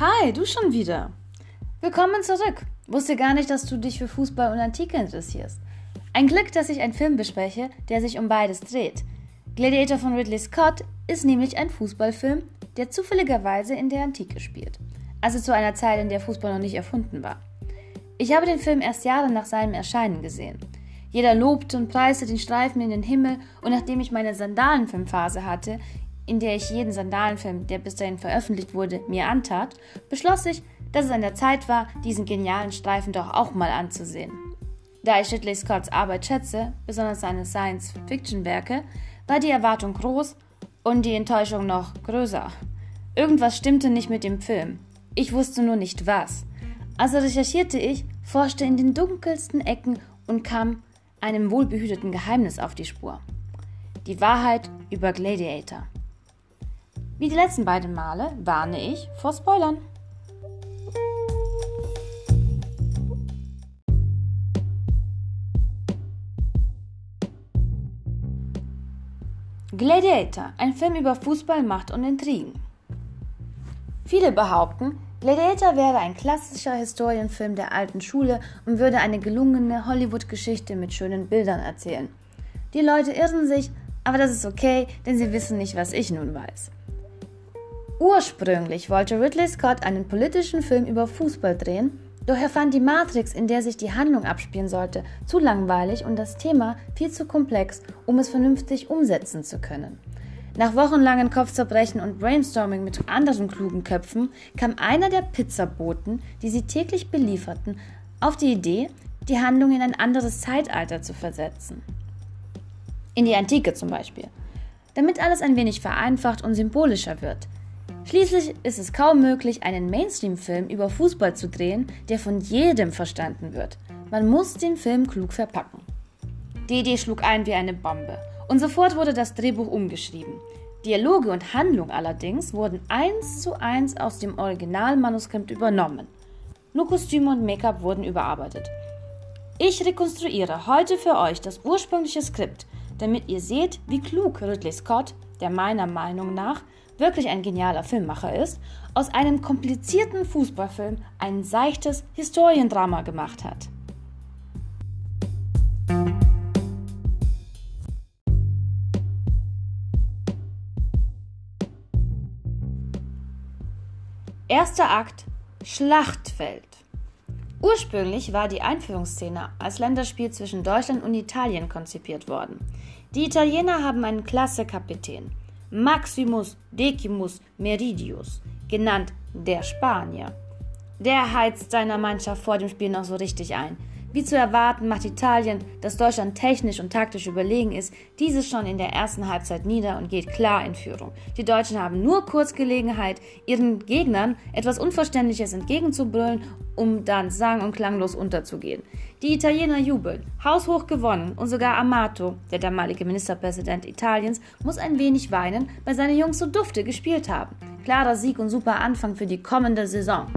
Hi, du schon wieder. Willkommen zurück. Wusste gar nicht, dass du dich für Fußball und Antike interessierst. Ein Glück, dass ich einen Film bespreche, der sich um beides dreht. Gladiator von Ridley Scott ist nämlich ein Fußballfilm, der zufälligerweise in der Antike spielt. Also zu einer Zeit, in der Fußball noch nicht erfunden war. Ich habe den Film erst Jahre nach seinem Erscheinen gesehen. Jeder lobte und preiste den Streifen in den Himmel und nachdem ich meine Sandalenfilmphase hatte, in der ich jeden Sandalenfilm, der bis dahin veröffentlicht wurde, mir antat, beschloss ich, dass es an der Zeit war, diesen genialen Streifen doch auch mal anzusehen. Da ich Ridley Scotts Arbeit schätze, besonders seine Science-Fiction-Werke, war die Erwartung groß und die Enttäuschung noch größer. Irgendwas stimmte nicht mit dem Film. Ich wusste nur nicht was. Also recherchierte ich, forschte in den dunkelsten Ecken und kam einem wohlbehüteten Geheimnis auf die Spur. Die Wahrheit über Gladiator. Wie die letzten beiden Male warne ich vor Spoilern. Gladiator, ein Film über Fußball, Macht und Intrigen. Viele behaupten, Gladiator wäre ein klassischer Historienfilm der alten Schule und würde eine gelungene Hollywood-Geschichte mit schönen Bildern erzählen. Die Leute irren sich, aber das ist okay, denn sie wissen nicht, was ich nun weiß. Ursprünglich wollte Ridley Scott einen politischen Film über Fußball drehen, doch er fand die Matrix, in der sich die Handlung abspielen sollte, zu langweilig und das Thema viel zu komplex, um es vernünftig umsetzen zu können. Nach wochenlangen Kopfzerbrechen und Brainstorming mit anderen klugen Köpfen kam einer der Pizzaboten, die sie täglich belieferten, auf die Idee, die Handlung in ein anderes Zeitalter zu versetzen. In die Antike zum Beispiel. Damit alles ein wenig vereinfacht und symbolischer wird. Schließlich ist es kaum möglich, einen Mainstream-Film über Fußball zu drehen, der von jedem verstanden wird. Man muss den Film klug verpacken. Die Idee schlug ein wie eine Bombe und sofort wurde das Drehbuch umgeschrieben. Dialoge und Handlung allerdings wurden eins zu eins aus dem Originalmanuskript übernommen. Nur Kostüme und Make-up wurden überarbeitet. Ich rekonstruiere heute für euch das ursprüngliche Skript, damit ihr seht, wie klug Ridley Scott, der meiner Meinung nach wirklich ein genialer Filmmacher ist, aus einem komplizierten Fußballfilm ein seichtes Historiendrama gemacht hat. Erster Akt Schlachtfeld. Ursprünglich war die Einführungsszene als Länderspiel zwischen Deutschland und Italien konzipiert worden. Die Italiener haben einen Klasse-Kapitän, Maximus Decimus Meridius, genannt der Spanier. Der heizt seiner Mannschaft vor dem Spiel noch so richtig ein. Wie zu erwarten, macht Italien, das Deutschland technisch und taktisch überlegen ist, dieses schon in der ersten Halbzeit nieder und geht klar in Führung. Die Deutschen haben nur kurz Gelegenheit, ihren Gegnern etwas Unverständliches entgegenzubrüllen, um dann sang- und klanglos unterzugehen. Die Italiener jubeln, haushoch gewonnen und sogar Amato, der damalige Ministerpräsident Italiens, muss ein wenig weinen, weil seine Jungs so dufte gespielt haben. Klarer Sieg und super Anfang für die kommende Saison.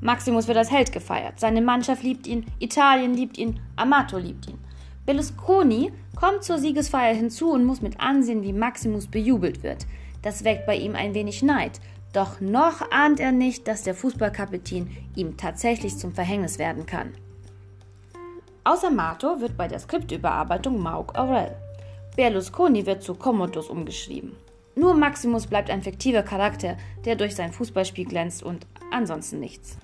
Maximus wird als Held gefeiert. Seine Mannschaft liebt ihn, Italien liebt ihn, Amato liebt ihn. Berlusconi kommt zur Siegesfeier hinzu und muss mit ansehen, wie Maximus bejubelt wird. Das weckt bei ihm ein wenig Neid. Doch noch ahnt er nicht, dass der Fußballkapitän ihm tatsächlich zum Verhängnis werden kann. Außer Mato wird bei der Skriptüberarbeitung Mauk Aurel. Berlusconi wird zu Commodus umgeschrieben. Nur Maximus bleibt ein fiktiver Charakter, der durch sein Fußballspiel glänzt und ansonsten nichts.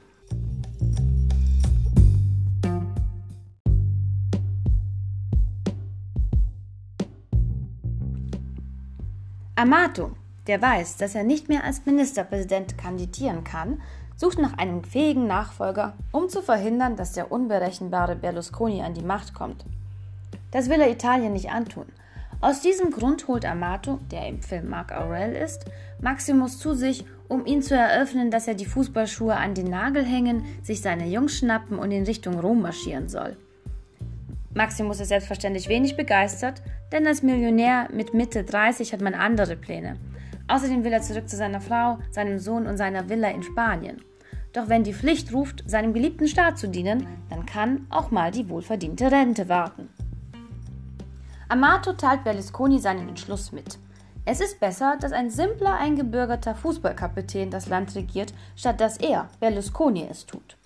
Amato, der weiß, dass er nicht mehr als Ministerpräsident kandidieren kann, sucht nach einem fähigen Nachfolger, um zu verhindern, dass der unberechenbare Berlusconi an die Macht kommt. Das will er Italien nicht antun. Aus diesem Grund holt Amato, der im Film Mark Aurel ist, Maximus zu sich, um ihn zu eröffnen, dass er die Fußballschuhe an den Nagel hängen, sich seine Jungs schnappen und in Richtung Rom marschieren soll. Maximus ist selbstverständlich wenig begeistert, denn als Millionär mit Mitte 30 hat man andere Pläne. Außerdem will er zurück zu seiner Frau, seinem Sohn und seiner Villa in Spanien. Doch wenn die Pflicht ruft, seinem geliebten Staat zu dienen, dann kann auch mal die wohlverdiente Rente warten. Amato teilt Berlusconi seinen Entschluss mit. Es ist besser, dass ein simpler eingebürgerter Fußballkapitän das Land regiert, statt dass er, Berlusconi, es tut.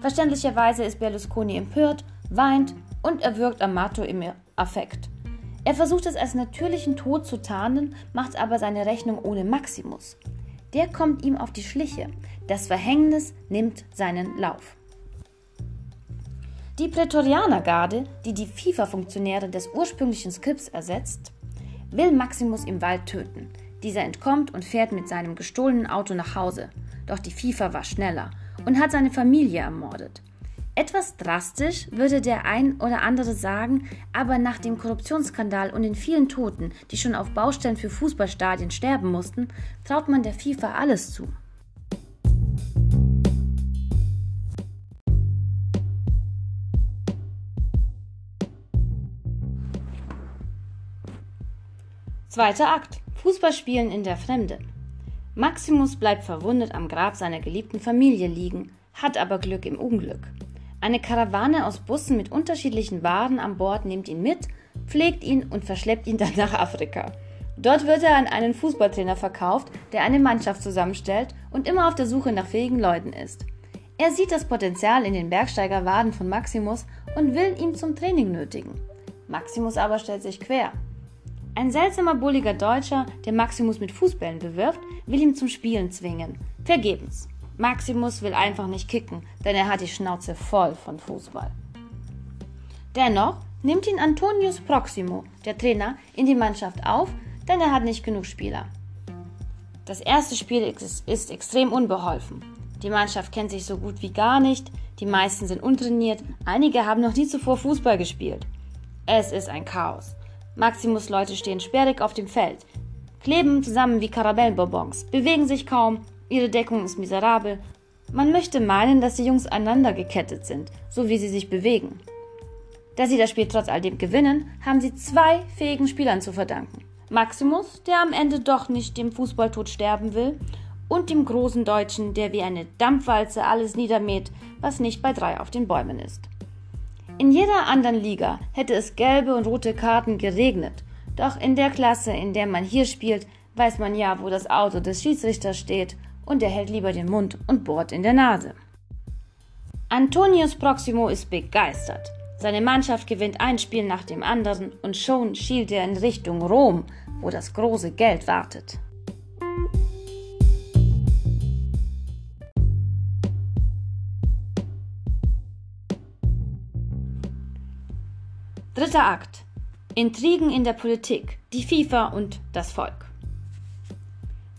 Verständlicherweise ist Berlusconi empört, weint und erwürgt Amato im Affekt. Er versucht es als natürlichen Tod zu tarnen, macht aber seine Rechnung ohne Maximus. Der kommt ihm auf die Schliche. Das Verhängnis nimmt seinen Lauf. Die Prätorianergarde, die die FIFA-Funktionäre des ursprünglichen Skripts ersetzt, will Maximus im Wald töten. Dieser entkommt und fährt mit seinem gestohlenen Auto nach Hause. Doch die FIFA war schneller und hat seine Familie ermordet. Etwas drastisch würde der ein oder andere sagen, aber nach dem Korruptionsskandal und den vielen Toten, die schon auf Baustellen für Fußballstadien sterben mussten, traut man der FIFA alles zu. Zweiter Akt. Fußballspielen in der Fremde. Maximus bleibt verwundet am Grab seiner geliebten Familie liegen, hat aber Glück im Unglück. Eine Karawane aus Bussen mit unterschiedlichen Waren an Bord nimmt ihn mit, pflegt ihn und verschleppt ihn dann nach Afrika. Dort wird er an einen Fußballtrainer verkauft, der eine Mannschaft zusammenstellt und immer auf der Suche nach fähigen Leuten ist. Er sieht das Potenzial in den Bergsteigerwaden von Maximus und will ihn zum Training nötigen. Maximus aber stellt sich quer. Ein seltsamer bulliger Deutscher, der Maximus mit Fußbällen bewirft, will ihn zum Spielen zwingen. Vergebens. Maximus will einfach nicht kicken, denn er hat die Schnauze voll von Fußball. Dennoch nimmt ihn Antonius Proximo, der Trainer, in die Mannschaft auf, denn er hat nicht genug Spieler. Das erste Spiel ist, extrem unbeholfen. Die Mannschaft kennt sich so gut wie gar nicht, die meisten sind untrainiert, einige haben noch nie zuvor Fußball gespielt. Es ist ein Chaos. Maximus Leute stehen sperrig auf dem Feld, kleben zusammen wie Karamellbonbons, bewegen sich kaum, ihre Deckung ist miserabel. Man möchte meinen, dass die Jungs einander gekettet sind, so wie sie sich bewegen. Da sie das Spiel trotz all dem gewinnen, haben sie zwei fähigen Spielern zu verdanken. Maximus, der am Ende doch nicht dem Fußballtod sterben will, und dem großen Deutschen, der wie eine Dampfwalze alles niedermäht, was nicht bei drei auf den Bäumen ist. In jeder anderen Liga hätte es gelbe und rote Karten geregnet. Doch in der Klasse, in der man hier spielt, weiß man ja, wo das Auto des Schiedsrichters steht und er hält lieber den Mund und bohrt in der Nase. Antonius Proximo ist begeistert. Seine Mannschaft gewinnt ein Spiel nach dem anderen und schon schielt er in Richtung Rom, wo das große Geld wartet. Dritter Akt. Intrigen in der Politik, die FIFA und das Volk.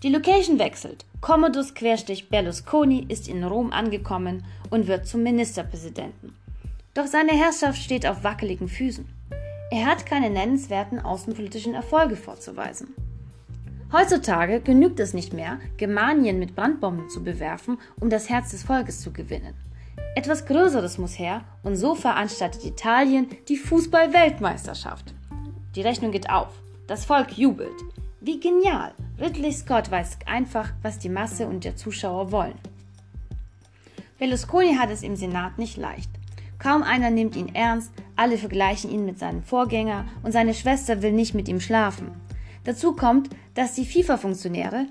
Die Location wechselt. Commodus Berlusconi ist in Rom angekommen und wird zum Ministerpräsidenten. Doch seine Herrschaft steht auf wackeligen Füßen. Er hat keine nennenswerten außenpolitischen Erfolge vorzuweisen. Heutzutage genügt es nicht mehr, Germanien mit Brandbomben zu bewerfen, um das Herz des Volkes zu gewinnen. Etwas Größeres muss her und so veranstaltet Italien die Fußball-Weltmeisterschaft. Die Rechnung geht auf. Das Volk jubelt. Wie genial! Ridley Scott weiß einfach, was die Masse und der Zuschauer wollen. Berlusconi hat es im Senat nicht leicht. Kaum einer nimmt ihn ernst, alle vergleichen ihn mit seinem Vorgänger und seine Schwester will nicht mit ihm schlafen. Dazu kommt, dass die FIFA-Funktionäre,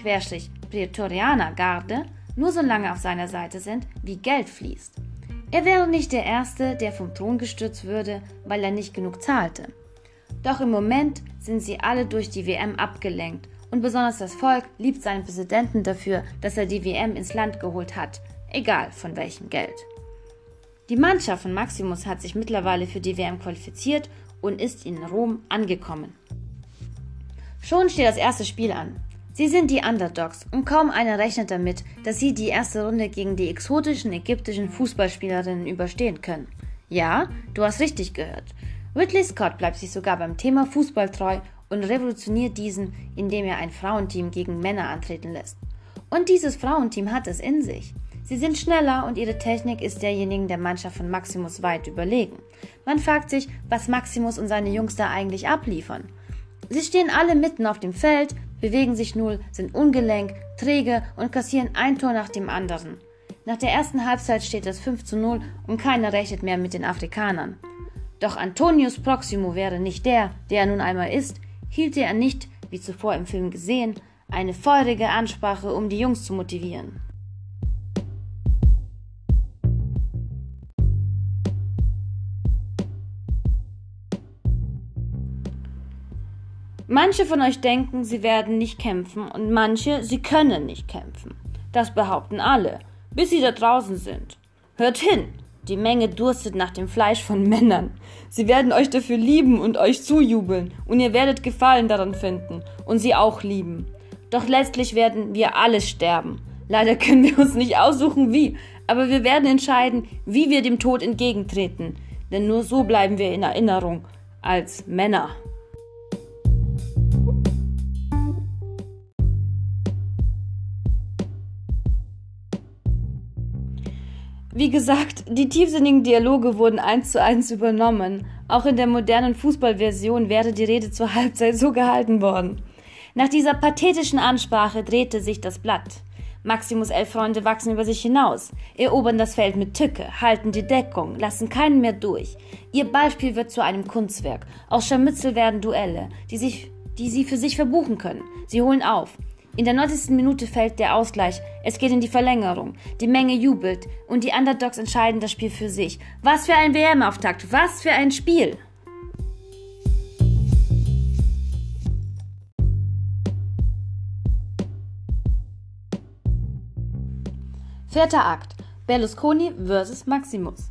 Querstrich Prätorianer Garde, nur so lange auf seiner Seite sind, wie Geld fließt. Er wäre nicht der Erste, der vom Thron gestürzt würde, weil er nicht genug zahlte. Doch im Moment sind sie alle durch die WM abgelenkt und besonders das Volk liebt seinen Präsidenten dafür, dass er die WM ins Land geholt hat, egal von welchem Geld. Die Mannschaft von Maximus hat sich mittlerweile für die WM qualifiziert und ist in Rom angekommen. Schon steht das erste Spiel an. Sie sind die Underdogs und kaum einer rechnet damit, dass sie die erste Runde gegen die exotischen ägyptischen Fußballspielerinnen überstehen können. Ja, du hast richtig gehört. Ridley Scott bleibt sich sogar beim Thema Fußball treu und revolutioniert diesen, indem er ein Frauenteam gegen Männer antreten lässt. Und dieses Frauenteam hat es in sich. Sie sind schneller und ihre Technik ist derjenigen der Mannschaft von Maximus weit überlegen. Man fragt sich, was Maximus und seine Jungs da eigentlich abliefern. Sie stehen alle mitten auf dem Feld, bewegen sich null, sind ungelenk, träge und kassieren ein Tor nach dem anderen. Nach der ersten Halbzeit steht es 5 zu 0 und keiner rechnet mehr mit den Afrikanern. Doch Antonius Proximo wäre nicht der, der er nun einmal ist, hielte er nicht wie zuvor im Film gesehen, eine feurige Ansprache, um die Jungs zu motivieren. Manche von euch denken, sie werden nicht kämpfen und manche, sie können nicht kämpfen. Das behaupten alle, bis sie da draußen sind. Hört hin! Die Menge durstet nach dem Fleisch von Männern. Sie werden euch dafür lieben und euch zujubeln, und ihr werdet Gefallen daran finden und sie auch lieben. Doch letztlich werden wir alle sterben. Leider können wir uns nicht aussuchen, wie, aber wir werden entscheiden, wie wir dem Tod entgegentreten, denn nur so bleiben wir in Erinnerung als Männer. Wie gesagt, die tiefsinnigen Dialoge wurden eins zu eins übernommen. Auch in der modernen Fußballversion wäre die Rede zur Halbzeit so gehalten worden. Nach dieser pathetischen Ansprache drehte sich das Blatt. Maximus elf Freunde wachsen über sich hinaus, erobern das Feld mit Tücke, halten die Deckung, lassen keinen mehr durch. Ihr Beispiel wird zu einem Kunstwerk. Aus Scharmützel werden Duelle, die, sich, die sie für sich verbuchen können. Sie holen auf. In der 90. Minute fällt der Ausgleich. Es geht in die Verlängerung. Die Menge jubelt und die Underdogs entscheiden das Spiel für sich. Was für ein WM-Auftakt! Was für ein Spiel! Vierter Akt. Berlusconi vs. Maximus.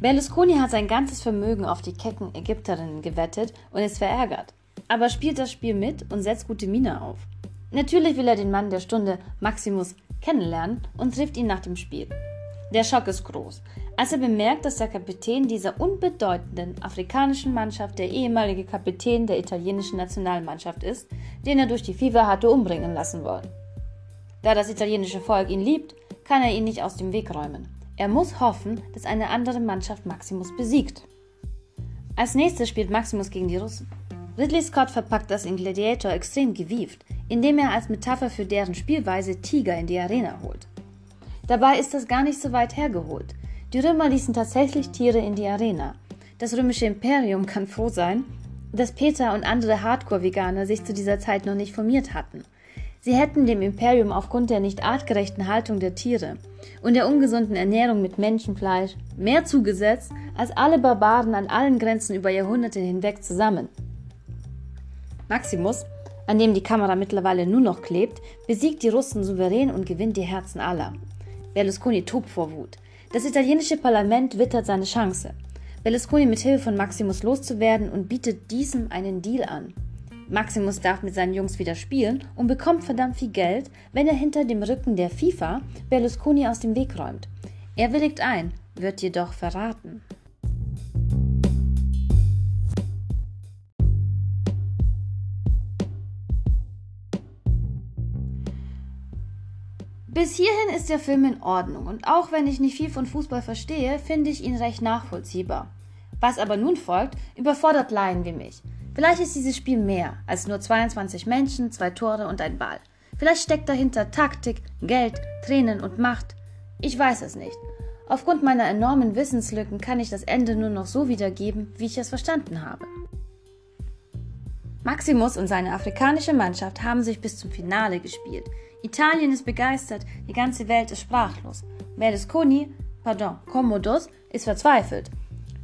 Berlusconi hat sein ganzes Vermögen auf die kecken Ägypterinnen gewettet und ist verärgert. Aber spielt das Spiel mit und setzt gute Miene auf. Natürlich will er den Mann der Stunde, Maximus, kennenlernen und trifft ihn nach dem Spiel. Der Schock ist groß, als er bemerkt, dass der Kapitän dieser unbedeutenden afrikanischen Mannschaft der ehemalige Kapitän der italienischen Nationalmannschaft ist, den er durch die Fieber hatte umbringen lassen wollen. Da das italienische Volk ihn liebt, kann er ihn nicht aus dem Weg räumen. Er muss hoffen, dass eine andere Mannschaft Maximus besiegt. Als nächstes spielt Maximus gegen die Russen. Ridley Scott verpackt das in Gladiator extrem gewieft, indem er als Metapher für deren Spielweise Tiger in die Arena holt. Dabei ist das gar nicht so weit hergeholt. Die Römer ließen tatsächlich Tiere in die Arena. Das römische Imperium kann froh sein, dass Peter und andere Hardcore-Veganer sich zu dieser Zeit noch nicht formiert hatten. Sie hätten dem Imperium aufgrund der nicht artgerechten Haltung der Tiere und der ungesunden Ernährung mit Menschenfleisch mehr zugesetzt als alle Barbaren an allen Grenzen über Jahrhunderte hinweg zusammen. Maximus, an dem die Kamera mittlerweile nur noch klebt, besiegt die Russen souverän und gewinnt die Herzen aller. Berlusconi tobt vor Wut. Das italienische Parlament wittert seine Chance. Berlusconi mit Hilfe von Maximus loszuwerden und bietet diesem einen Deal an. Maximus darf mit seinen Jungs wieder spielen und bekommt verdammt viel Geld, wenn er hinter dem Rücken der FIFA Berlusconi aus dem Weg räumt. Er willigt ein, wird jedoch verraten. Bis hierhin ist der Film in Ordnung und auch wenn ich nicht viel von Fußball verstehe, finde ich ihn recht nachvollziehbar. Was aber nun folgt, überfordert Laien wie mich. Vielleicht ist dieses Spiel mehr als nur 22 Menschen, zwei Tore und ein Ball. Vielleicht steckt dahinter Taktik, Geld, Tränen und Macht. Ich weiß es nicht. Aufgrund meiner enormen Wissenslücken kann ich das Ende nur noch so wiedergeben, wie ich es verstanden habe. Maximus und seine afrikanische Mannschaft haben sich bis zum Finale gespielt. Italien ist begeistert, die ganze Welt ist sprachlos. Berlusconi, pardon, Commodus, ist verzweifelt.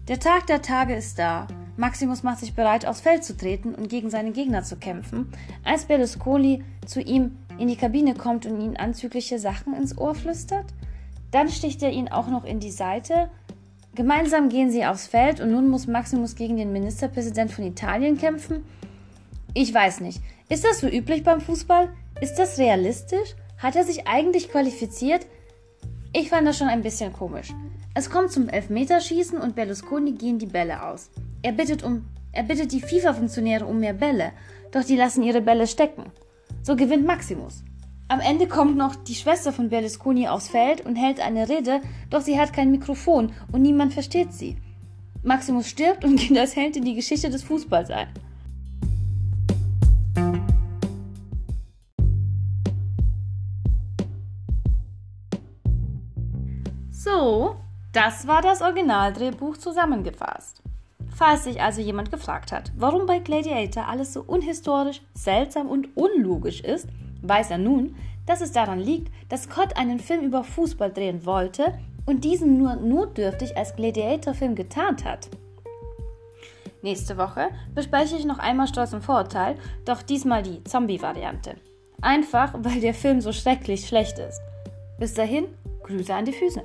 Der Tag der Tage ist da. Maximus macht sich bereit, aufs Feld zu treten und gegen seine Gegner zu kämpfen, als Berlusconi zu ihm in die Kabine kommt und ihn anzügliche Sachen ins Ohr flüstert. Dann sticht er ihn auch noch in die Seite. Gemeinsam gehen sie aufs Feld und nun muss Maximus gegen den Ministerpräsident von Italien kämpfen. Ich weiß nicht. Ist das so üblich beim Fußball? Ist das realistisch? Hat er sich eigentlich qualifiziert? Ich fand das schon ein bisschen komisch. Es kommt zum Elfmeterschießen und Berlusconi gehen die Bälle aus. Er bittet, um, er bittet die FIFA-Funktionäre um mehr Bälle, doch die lassen ihre Bälle stecken. So gewinnt Maximus. Am Ende kommt noch die Schwester von Berlusconi aufs Feld und hält eine Rede, doch sie hat kein Mikrofon und niemand versteht sie. Maximus stirbt und geht als Held in die Geschichte des Fußballs ein. So, das war das Originaldrehbuch zusammengefasst. Falls sich also jemand gefragt hat, warum bei Gladiator alles so unhistorisch, seltsam und unlogisch ist, weiß er nun, dass es daran liegt, dass Scott einen Film über Fußball drehen wollte und diesen nur notdürftig als Gladiator-Film getarnt hat. Nächste Woche bespreche ich noch einmal Stolz und Vorurteil, doch diesmal die Zombie-Variante. Einfach, weil der Film so schrecklich schlecht ist. Bis dahin, Grüße an die Füße.